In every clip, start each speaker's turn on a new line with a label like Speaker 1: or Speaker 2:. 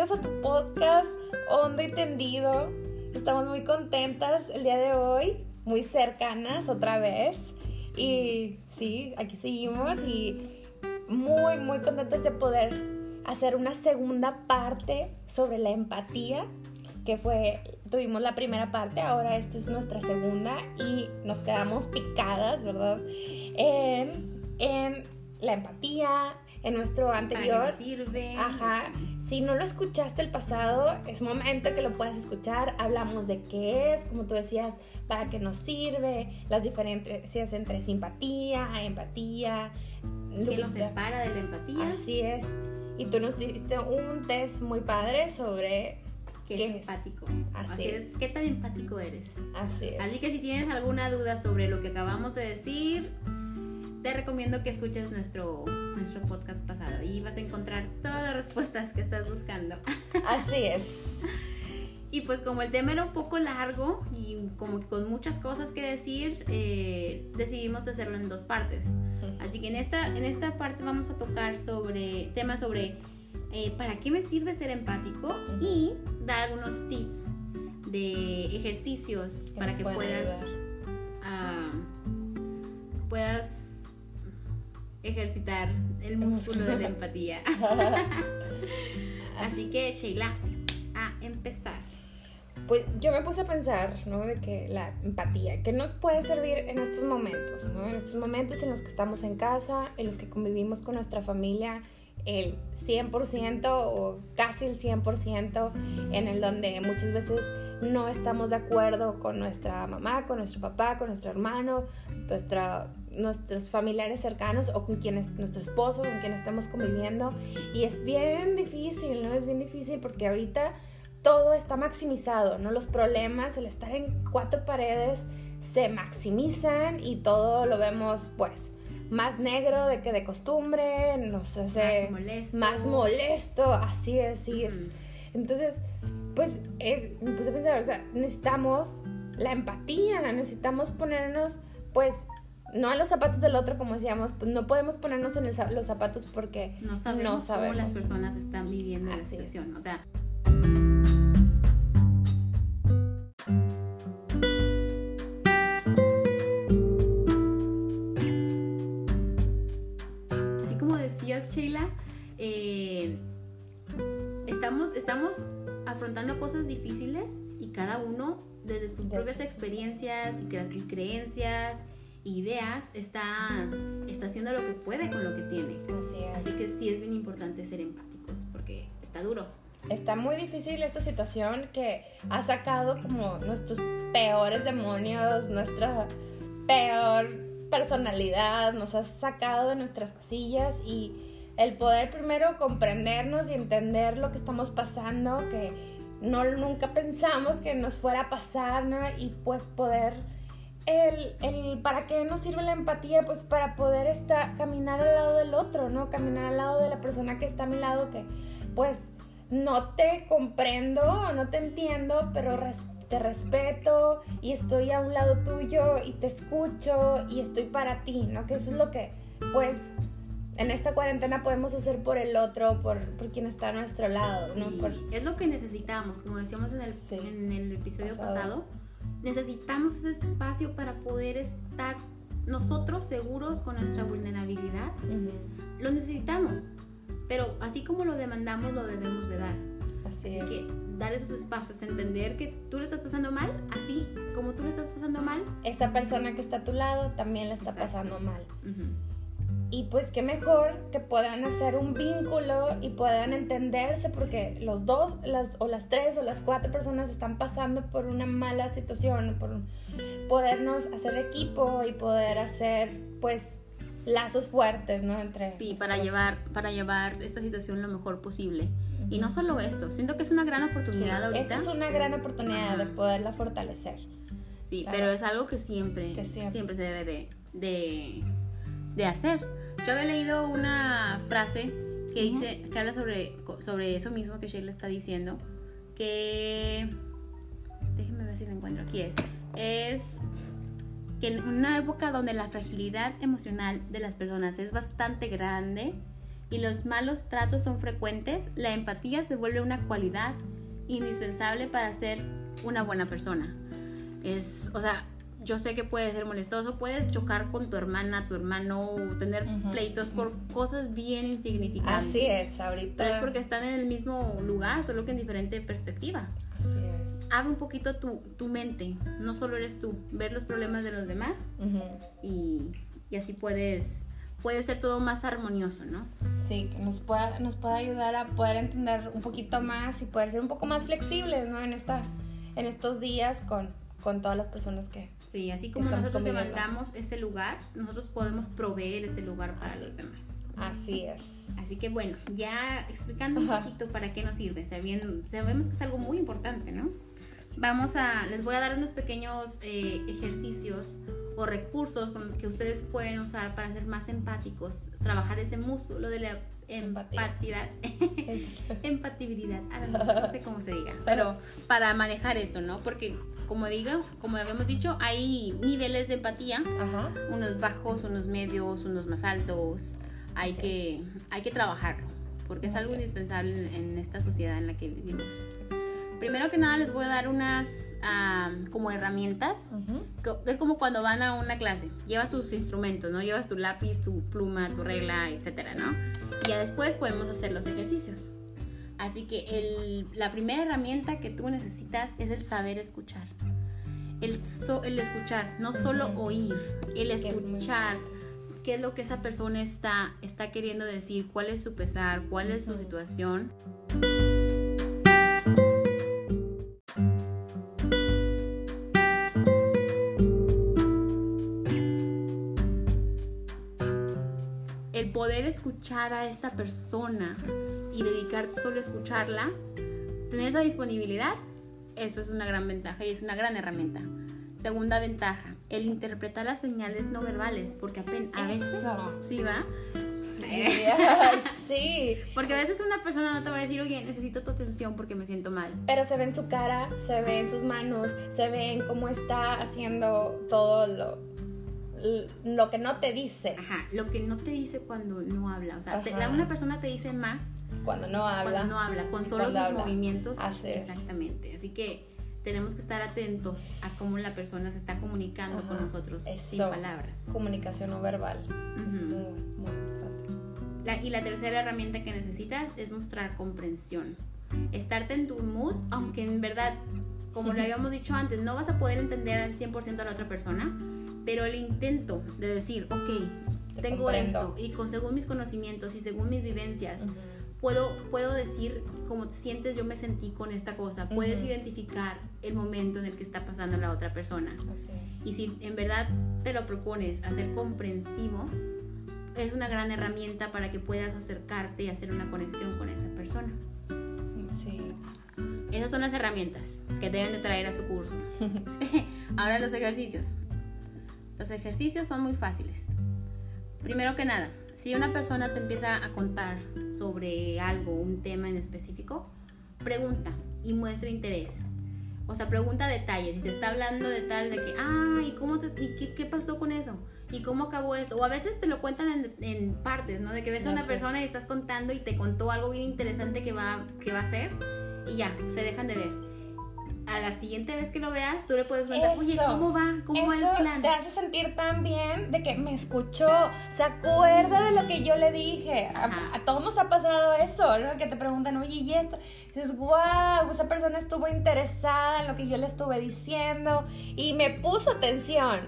Speaker 1: bienvenidos a tu podcast Hondo y Tendido. Estamos muy contentas el día de hoy, muy cercanas otra vez. Y sí, aquí seguimos y muy, muy contentas de poder hacer una segunda parte sobre la empatía, que fue, tuvimos la primera parte, ahora esta es nuestra segunda y nos quedamos picadas, ¿verdad? En, en la empatía, en nuestro anterior.
Speaker 2: sirve.
Speaker 1: Ajá. Si no lo escuchaste el pasado, es momento que lo puedas escuchar. Hablamos de qué es, como tú decías, para qué nos sirve, las diferencias entre simpatía, empatía.
Speaker 2: ¿Qué nos separa de la empatía?
Speaker 1: Así es. Y tú nos diste un test muy padre sobre
Speaker 2: ¿Qué, es empático?
Speaker 1: Así, es.
Speaker 2: ¿Qué tan empático eres?
Speaker 1: Así es.
Speaker 2: Así que si tienes alguna duda sobre lo que acabamos de decir, te recomiendo que escuches nuestro, nuestro podcast pasado y vas a encontrar todas las respuestas que estás buscando.
Speaker 1: Así es.
Speaker 2: Y pues como el tema era un poco largo y como con muchas cosas que decir, eh, decidimos hacerlo en dos partes. Así que en esta, en esta parte vamos a tocar sobre temas sobre eh, para qué me sirve ser empático y dar algunos tips de ejercicios para que puedas, uh, puedas ejercitar el músculo de la empatía. Así que, Sheila, a empezar.
Speaker 1: Pues yo me puse a pensar, ¿no? De que la empatía, que nos puede servir en estos momentos, ¿no? En estos momentos en los que estamos en casa, en los que convivimos con nuestra familia, el 100% o casi el 100% en el donde muchas veces no estamos de acuerdo con nuestra mamá, con nuestro papá, con nuestro hermano, nuestra, nuestros familiares cercanos o con quienes, nuestro esposo, con quien estamos conviviendo. Y es bien difícil, ¿no? Es bien difícil porque ahorita todo está maximizado, ¿no? Los problemas, el estar en cuatro paredes, se maximizan y todo lo vemos, pues, más negro de que de costumbre, nos hace
Speaker 2: más molesto,
Speaker 1: más molesto así es, así es. Entonces, pues es, me puse a pensar, o sea, necesitamos la empatía, necesitamos ponernos, pues, no a los zapatos del otro, como decíamos, pues no podemos ponernos en los zapatos porque
Speaker 2: no sabemos, cómo las personas están viviendo la situación, o sea... Sheila, eh, estamos, estamos afrontando cosas difíciles y cada uno desde sus propias experiencias y, creencias, ideas, está, está haciendo lo que puede con lo que tiene.
Speaker 1: Así,
Speaker 2: que sí es bien importante ser empáticos porque está duro.
Speaker 1: Está muy difícil esta situación que ha sacado como nuestros peores demonios, nuestra peor personalidad, nos ha sacado de nuestras casillas y el poder primero comprendernos y entender lo que estamos pasando, que no nunca pensamos que nos fuera a pasar, ¿no? Y pues poder, el, el, ¿para qué nos sirve la empatía? Pues para poder estar, caminar al lado del otro, ¿no? Caminar al lado de la persona que está a mi lado, que pues no te comprendo, no te entiendo, pero te respeto y estoy a un lado tuyo y te escucho y estoy para ti, ¿no? Que eso es lo que, pues, en esta cuarentena podemos hacer por el otro, por, por quien está a nuestro lado. ¿no?
Speaker 2: Es lo que necesitamos, como decíamos en el, en el episodio pasado. Necesitamos ese espacio para poder estar nosotros seguros con nuestra vulnerabilidad. Lo necesitamos, pero así como lo demandamos, lo debemos de dar.
Speaker 1: Así,
Speaker 2: que dar esos espacios, entender que tú lo estás pasando mal, así como tú lo estás pasando mal.
Speaker 1: Esa persona que está a tu lado también la está pasando mal. Y pues qué mejor que puedan hacer un vínculo y puedan entenderse porque los dos, las, o las tres o las cuatro personas están pasando por una mala situación, por podernos hacer equipo y poder hacer pues lazos fuertes, ¿no? Entre
Speaker 2: sí, para llevar, para llevar esta situación lo mejor posible. Y no solo esto, siento que es una gran oportunidad ahorita.
Speaker 1: Esta es una gran oportunidad de poderla fortalecer.
Speaker 2: Sí, pero es algo que siempre, siempre. se debe de, de, de hacer yo había leído una frase que dice, que habla sobre, sobre eso mismo que Sheila está diciendo, que déjenme ver si lo encuentro, aquí es, es que en una época donde la fragilidad emocional de las personas es bastante grande, y los malos tratos son frecuentes, la empatía se vuelve una cualidad indispensable para ser una buena persona. Es, o sea, yo sé que puede ser molestoso, puedes chocar con tu hermana, tu hermano, tener pleitos por cosas bien insignificantes.
Speaker 1: Así es, ahorita.
Speaker 2: Pero es porque están en el mismo lugar, solo que en diferente perspectiva.
Speaker 1: Así es.
Speaker 2: Abre un poquito tu, tu mente, no solo eres tú, ver los problemas de los demás y, y así puedes, puede ser todo más armonioso, ¿no?
Speaker 1: Sí, que nos pueda, nos pueda ayudar a poder entender un poquito más y poder ser un poco más flexibles, ¿no? En, esta, en estos días con, con todas las personas que...
Speaker 2: Sí, así como nosotros levantamos ese lugar, nosotros podemos proveer ese lugar para
Speaker 1: Así
Speaker 2: los demás.
Speaker 1: Así es.
Speaker 2: Así que bueno, ya explicando un poquito para qué nos sirve, sabiendo, sabemos que es algo muy importante, ¿no? Vamos a, les voy a dar unos pequeños eh, ejercicios o recursos que ustedes pueden usar para ser más empáticos, trabajar ese músculo de la
Speaker 1: Empatía.
Speaker 2: empatibilidad, no sé cómo se diga, pero para manejar eso, ¿no? Porque como digo, como habíamos dicho, hay niveles de empatía
Speaker 1: Ajá.
Speaker 2: unos bajos, unos medios, unos más altos. Hay, que, hay que trabajarlo, porque es algo indispensable en, en esta sociedad en la que vivimos. Primero que nada les voy a dar unas ah, como herramientas.
Speaker 1: Ujú.
Speaker 2: Co- Es como cuando van a una clase, llevas tus instrumentos, ¿no? Llevas tu lápiz, tu pluma, tu regla, etcétera, ¿no? Y ya después podemos hacer los ejercicios. Así que el- la primera herramienta que tú necesitas es el saber escuchar. El, so- el escuchar, no solo oír, el escuchar qué es lo que esa persona está, está queriendo decir, cuál es su pesar, cuál es su situación. Escuchar a esta persona y dedicarte solo a escucharla, tener esa disponibilidad, eso es una gran ventaja y es una gran herramienta. Segunda ventaja, el interpretar las señales no verbales, porque apen- a veces,
Speaker 1: Eso.
Speaker 2: sí va,
Speaker 1: Sí. sí.
Speaker 2: porque a veces una persona no te va a decir, oye, necesito tu atención porque me siento mal.
Speaker 1: Pero se ve en su cara, se ve en sus manos, se ve en cómo está haciendo todo lo, lo que no te dice
Speaker 2: Ajá, lo que no te dice cuando no habla, o sea, te- una persona te dice más
Speaker 1: cuando no habla.
Speaker 2: cuando no habla, con solo sus
Speaker 1: habla.
Speaker 2: movimientos.
Speaker 1: Así.
Speaker 2: Exactamente. Así que tenemos que estar atentos a cómo la persona se está comunicando con nosotros sin palabras.
Speaker 1: Comunicación no verbal. Muy, muy importante.
Speaker 2: La- y la tercera herramienta que necesitas es mostrar comprensión. Estarte en tu mood, aunque en verdad, como lo habíamos dicho antes, no vas a poder entender al 100% a la otra persona, pero el intento de decir, ok,
Speaker 1: Te
Speaker 2: tengo
Speaker 1: comprendo.
Speaker 2: esto y con según mis conocimientos y según mis vivencias, puedo, puedo decir cómo te sientes, yo me sentí con esta cosa. Puedes identificar el momento en el que está pasando la otra persona. Y si en verdad te lo propones a ser comprensivo, es una gran herramienta para que puedas acercarte y hacer una conexión con esa persona.
Speaker 1: Sí.
Speaker 2: Esas son las herramientas que deben de traer a su curso. Ahora los ejercicios. Los ejercicios son muy fáciles. Primero que nada, si una persona te empieza a contar sobre algo, un tema en específico, pregunta y muestra interés. O sea, pregunta detalles. Si te está hablando de tal, de que, ah, ¿y cómo te, y qué, qué pasó con eso? ¿Y cómo acabó esto? O a veces te lo cuentan en, en partes, ¿no? De que ves a una persona y estás contando y te contó algo bien interesante que va, que va a hacer y ya, se dejan de ver. A la siguiente vez que lo veas, tú le puedes preguntar, oye. ¿cómo va? ¿Cómo va el plan?
Speaker 1: te hace sentir tan bien de que me escuchó, se acuerda de lo que yo le dije. A todos nos ha pasado eso, ¿no? Que te preguntan, oye, ¿y esto? Dices, wow, esa persona estuvo interesada en lo que yo le estuve diciendo y me puso atención.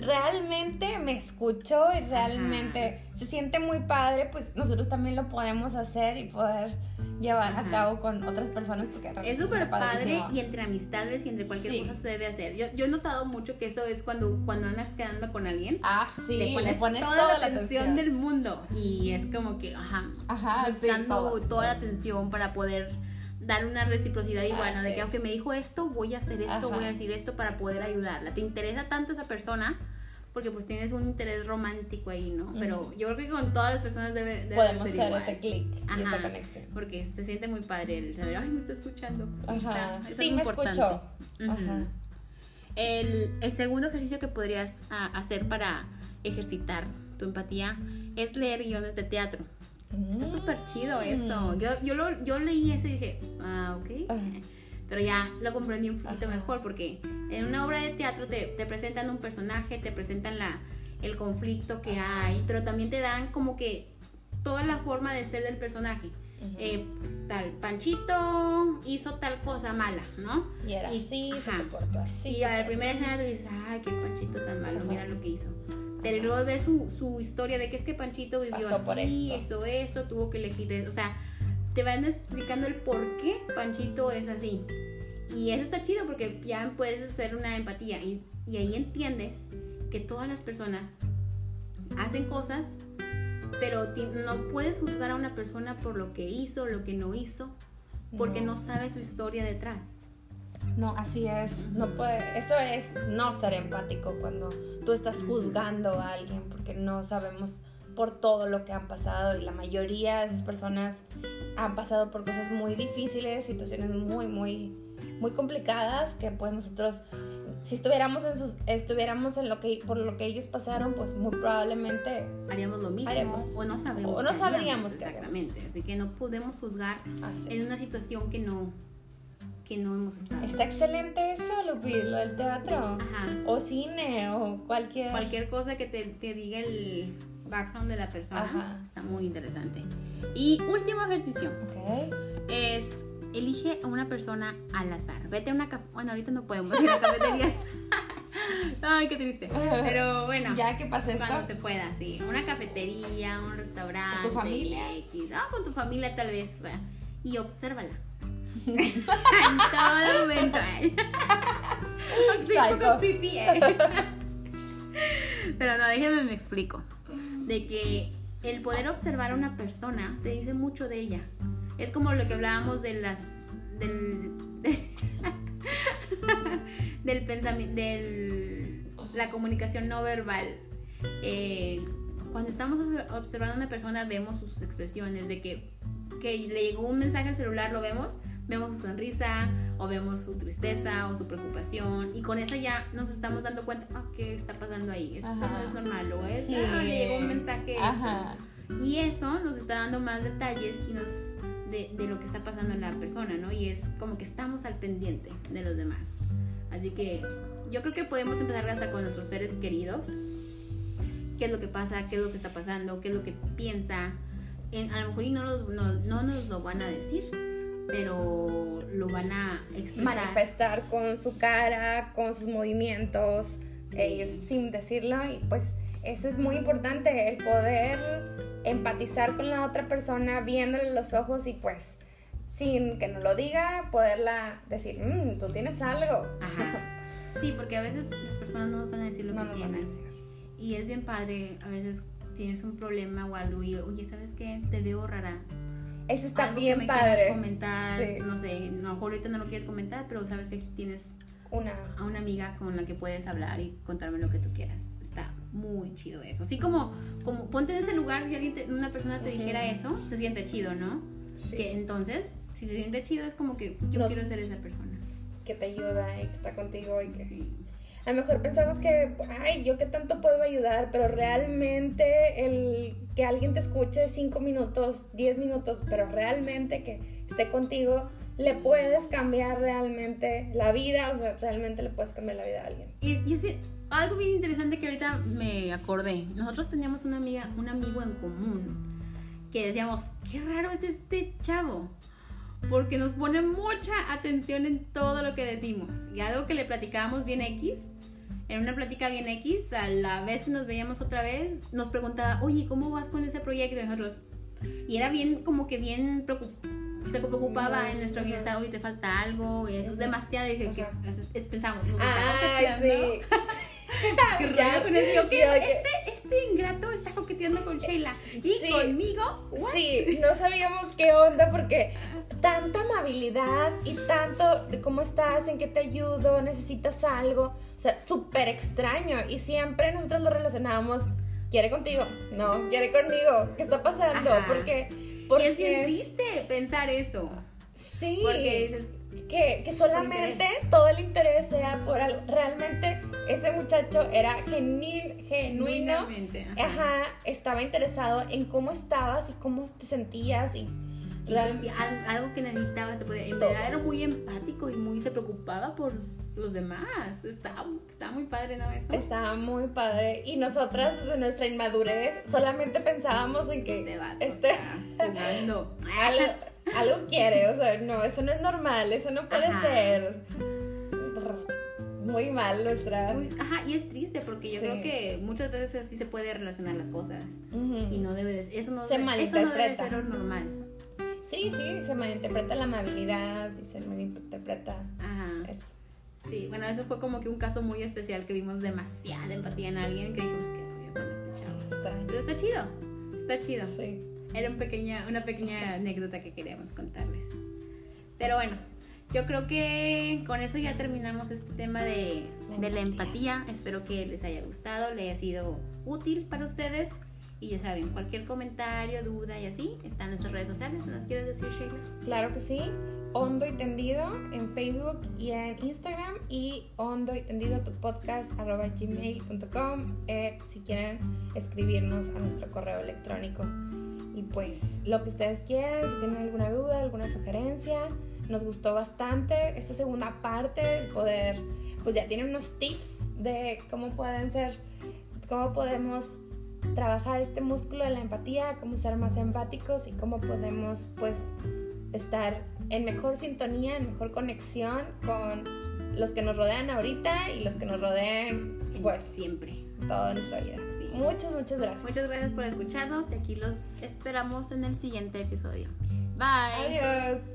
Speaker 1: Realmente me escuchó y realmente se siente muy padre, pues nosotros también lo podemos hacer y poder llevar
Speaker 2: Ajá.
Speaker 1: a cabo con otras personas porque
Speaker 2: Es súper padre y entre amistades y entre cualquier
Speaker 1: Sí.
Speaker 2: cosa se debe hacer. Yo, yo he notado mucho que eso es cuando, cuando andas quedando con alguien.
Speaker 1: Ah, sí,
Speaker 2: le pones, toda, la atención, del mundo y es como que, ajá,
Speaker 1: Ajá, sí,
Speaker 2: buscando
Speaker 1: todo,
Speaker 2: toda la atención para poder dar una reciprocidad igual, ¿no? de que aunque me dijo esto, voy a hacer esto,
Speaker 1: Ajá.
Speaker 2: voy a decir esto para poder ayudarla. Te interesa tanto esa persona porque pues tienes un interés romántico ahí, ¿no? Pero yo creo que con todas las personas debe, debe
Speaker 1: Podemos
Speaker 2: ser
Speaker 1: hacer
Speaker 2: igual.
Speaker 1: ese clic y esa conexión.
Speaker 2: Porque se siente muy padre el saber, ay, me está escuchando. Sí,
Speaker 1: Ajá.
Speaker 2: está, es
Speaker 1: Sí, me
Speaker 2: importante.
Speaker 1: escuchó.
Speaker 2: Ujú.
Speaker 1: Ajá.
Speaker 2: El, el segundo ejercicio que podrías ah, hacer para ejercitar tu empatía es leer guiones de teatro. Está súper chido eso. Yo, yo, lo, yo leí eso y dije, ah, ok.
Speaker 1: Ah.
Speaker 2: Pero ya lo comprendí un poquito mejor porque en una obra de teatro te, te presentan un personaje, te presentan la, el conflicto que hay, pero también te dan como que toda la forma de ser del personaje. Eh, tal, Panchito hizo tal cosa mala, ¿no?
Speaker 1: Y era
Speaker 2: Y-
Speaker 1: así, se
Speaker 2: ajá.
Speaker 1: comportó así.
Speaker 2: y a la primera escena tú dices, ay, qué Panchito tan malo, mira lo que hizo. Pero luego ves su, su historia de que es que Panchito vivió
Speaker 1: Pasó
Speaker 2: así,
Speaker 1: esto.
Speaker 2: hizo eso, tuvo que elegir eso. O sea, te van explicando el por qué Panchito es así. Y eso está chido porque ya puedes hacer una empatía y, y ahí entiendes que todas las personas hacen cosas, pero ti- no puedes juzgar a una persona por lo que hizo, lo que no hizo, porque no,
Speaker 1: No.
Speaker 2: sabes su historia detrás.
Speaker 1: No, así es. No puede, eso es no ser empático cuando tú estás juzgando a alguien porque no sabemos por todo lo que han pasado y la mayoría de esas personas han pasado por cosas muy difíciles, situaciones muy, muy, muy complicadas que pues nosotros si estuviéramos en sus, estuviéramos en lo que por lo que ellos pasaron, pues muy probablemente
Speaker 2: haríamos lo mismo
Speaker 1: Haremos.
Speaker 2: o no sabríamos
Speaker 1: O no sabríamos
Speaker 2: haríamos,
Speaker 1: qué
Speaker 2: exactamente. Así que no podemos juzgar en una situación que no que no hemos estado
Speaker 1: Está excelente eso, Lupi, lo del teatro.
Speaker 2: Ajá.
Speaker 1: O cine, o cualquier...
Speaker 2: cualquier cosa que te, te diga el background de la persona
Speaker 1: Ajá.
Speaker 2: está muy interesante y último ejercicio
Speaker 1: Ok.
Speaker 2: es elige a una persona al azar vete a una bueno ahorita no podemos ir a cafetería ay qué triste pero bueno
Speaker 1: Ya que pase esto.
Speaker 2: Cuando se pueda, sí. Una cafetería, un restaurante.
Speaker 1: ¿Con tu familia?
Speaker 2: X. Ah, con tu familia tal vez. o sea, y obsérvala. En todo momento. Sí, un poco creepy. eh. Pero no, déjeme me explico. De que el poder observar a una persona te dice mucho de ella. Es como lo que hablábamos de las. del. del pensamiento. del. la comunicación no verbal. Eh, cuando estamos observando a una persona, vemos sus expresiones de que, que le llegó un mensaje al celular, lo vemos, vemos su sonrisa, o vemos su tristeza, o su preocupación, y con eso ya nos estamos dando cuenta, ah, ¿qué está pasando ahí? Esto no
Speaker 1: Ajá.
Speaker 2: es normal, o es,
Speaker 1: Sí.
Speaker 2: ah, le llegó un mensaje. esto.
Speaker 1: Ajá.
Speaker 2: Y eso nos está dando más detalles y nos de, de lo que está pasando en la persona, ¿no? Y es como que estamos al pendiente de los demás. Así que yo creo que podemos empezar hasta con nuestros seres queridos. ¿Qué es lo que pasa? ¿Qué es lo que está pasando? ¿Qué es lo que piensa? En- a lo mejor y no, nos- no, no nos lo van a decir, pero lo van a expresar.
Speaker 1: Manifestar con su cara, con sus movimientos,
Speaker 2: Sí.
Speaker 1: ellos sin decirlo. Y pues eso es muy importante, el poder empatizar con la otra persona, viéndole los ojos y pues sin que nos lo diga, poderla decir, "Mm, tú tienes algo.
Speaker 2: Ajá. Sí, porque a veces las personas no van a decir lo
Speaker 1: No
Speaker 2: que
Speaker 1: nos van a
Speaker 2: tienen.
Speaker 1: decir.
Speaker 2: Y es bien padre, a veces tienes un problema o algo y, oye, ¿sabes qué? Te veo rara.
Speaker 1: Eso está
Speaker 2: Algo que
Speaker 1: bien
Speaker 2: me
Speaker 1: padre.
Speaker 2: comentar,
Speaker 1: Sí.
Speaker 2: no sé, mejor ahorita no lo quieres comentar, pero sabes que aquí tienes
Speaker 1: Una.
Speaker 2: a una amiga con la que puedes hablar y contarme lo que tú quieras. Está muy chido eso. Así como, como ponte en ese lugar, si alguien te- una persona te dijera eso, se siente chido, ¿no?
Speaker 1: Sí.
Speaker 2: Que entonces, si se siente chido, es como que yo
Speaker 1: Nos-
Speaker 2: quiero ser esa persona.
Speaker 1: que te ayuda y que está contigo y que
Speaker 2: Sí.
Speaker 1: A lo mejor pensamos que, ay, yo qué tanto puedo ayudar, pero realmente el que alguien te escuche 5 minutos, 10 minutos, pero realmente que esté contigo, le puedes cambiar realmente la vida, o sea, realmente le puedes cambiar la vida a alguien.
Speaker 2: Y, y es bien- algo bien interesante que ahorita me acordé. Nosotros teníamos una amiga, un amigo en común que decíamos, qué raro es este chavo. Porque nos pone mucha atención en todo lo que decimos. Y algo que le platicábamos bien X, en una plática bien X, a la vez que nos veíamos otra vez, nos preguntaba, oye, ¿cómo vas con ese proyecto? Y nosotros, y era bien, como que bien preocup- se preocupaba en nuestro bienestar, oye, te falta algo, y eso, demasiado, y dije, que
Speaker 1: Ajá.
Speaker 2: es- es- pensamos, nos coqueteando.
Speaker 1: sí.
Speaker 2: Qué rollo con ¿qué?
Speaker 1: yo que-
Speaker 2: Este, este ingrato está coqueteando con Sheila. Y
Speaker 1: Sí.
Speaker 2: conmigo, ¿what?
Speaker 1: Sí, no sabíamos qué onda porque tanta amabilidad y tanto de cómo estás, en qué te ayudo, necesitas algo, o sea, súper extraño y siempre nosotros lo relacionábamos, quiere contigo, no, quiere conmigo, ¿qué está pasando?
Speaker 2: Ajá.
Speaker 1: Porque,
Speaker 2: Y
Speaker 1: porque
Speaker 2: es bien triste pensar eso.
Speaker 1: Sí.
Speaker 2: Porque dices,
Speaker 1: que, que solamente todo el interés sea por algo. Realmente ese muchacho era genu- genuino.
Speaker 2: Ajá.
Speaker 1: Ajá, estaba interesado en cómo estabas y cómo te sentías y
Speaker 2: al- algo que necesitabas te podía. En
Speaker 1: Todo.
Speaker 2: verdad era muy empático y muy se preocupaba por los demás. Estaba, estaba muy padre, ¿no? Eso.
Speaker 1: estaba muy padre. Y nosotras, desde nuestra inmadurez, solamente pensábamos en que
Speaker 2: Este vato
Speaker 1: este, algo, algo quiere, o sea, no, eso no es normal, eso no puede
Speaker 2: Ajá.
Speaker 1: ser. Muy mal nuestra.
Speaker 2: Muy- ajá, y es triste porque yo
Speaker 1: Sí.
Speaker 2: creo que muchas veces así se puede relacionar las cosas. Y no debe de, eso no
Speaker 1: Se
Speaker 2: debe, eso no debe ser normal.
Speaker 1: Sí, sí, se malinterpreta la amabilidad y se malinterpreta.
Speaker 2: Ajá.
Speaker 1: el-
Speaker 2: Sí, bueno, eso fue como que un caso muy especial que vimos demasiada empatía en alguien que dijimos que rollo con este chavo.
Speaker 1: Está.
Speaker 2: Pero está chido, está chido.
Speaker 1: Sí.
Speaker 2: Era un pequeña, una pequeña anécdota que queríamos contarles. Pero bueno, yo creo que con eso ya terminamos este tema de,
Speaker 1: La
Speaker 2: de la
Speaker 1: empatía.
Speaker 2: empatía. Espero que les haya gustado, le haya sido útil para ustedes. Y ya saben, cualquier comentario, duda y así, están nuestras redes sociales. ¿Nos quieres decir, Sheila?
Speaker 1: Claro que sí. Hondo y tendido en Facebook y en Instagram y hondo y tendido tu podcast arroba gmail.com eh, si quieren escribirnos a nuestro correo electrónico. Y pues lo que ustedes quieran, si tienen alguna duda, alguna sugerencia, nos gustó bastante esta segunda parte, el poder, pues ya tienen unos tips de cómo pueden ser, cómo podemos trabajar este músculo de la empatía, cómo ser más empáticos y cómo podemos pues estar en mejor sintonía, en mejor conexión con los que nos rodean ahorita y los que nos rodean pues
Speaker 2: siempre.
Speaker 1: toda nuestra vida.
Speaker 2: Sí.
Speaker 1: Muchas, muchas gracias.
Speaker 2: Muchas gracias por escucharnos y aquí los esperamos en el siguiente episodio. Bye.
Speaker 1: Adiós.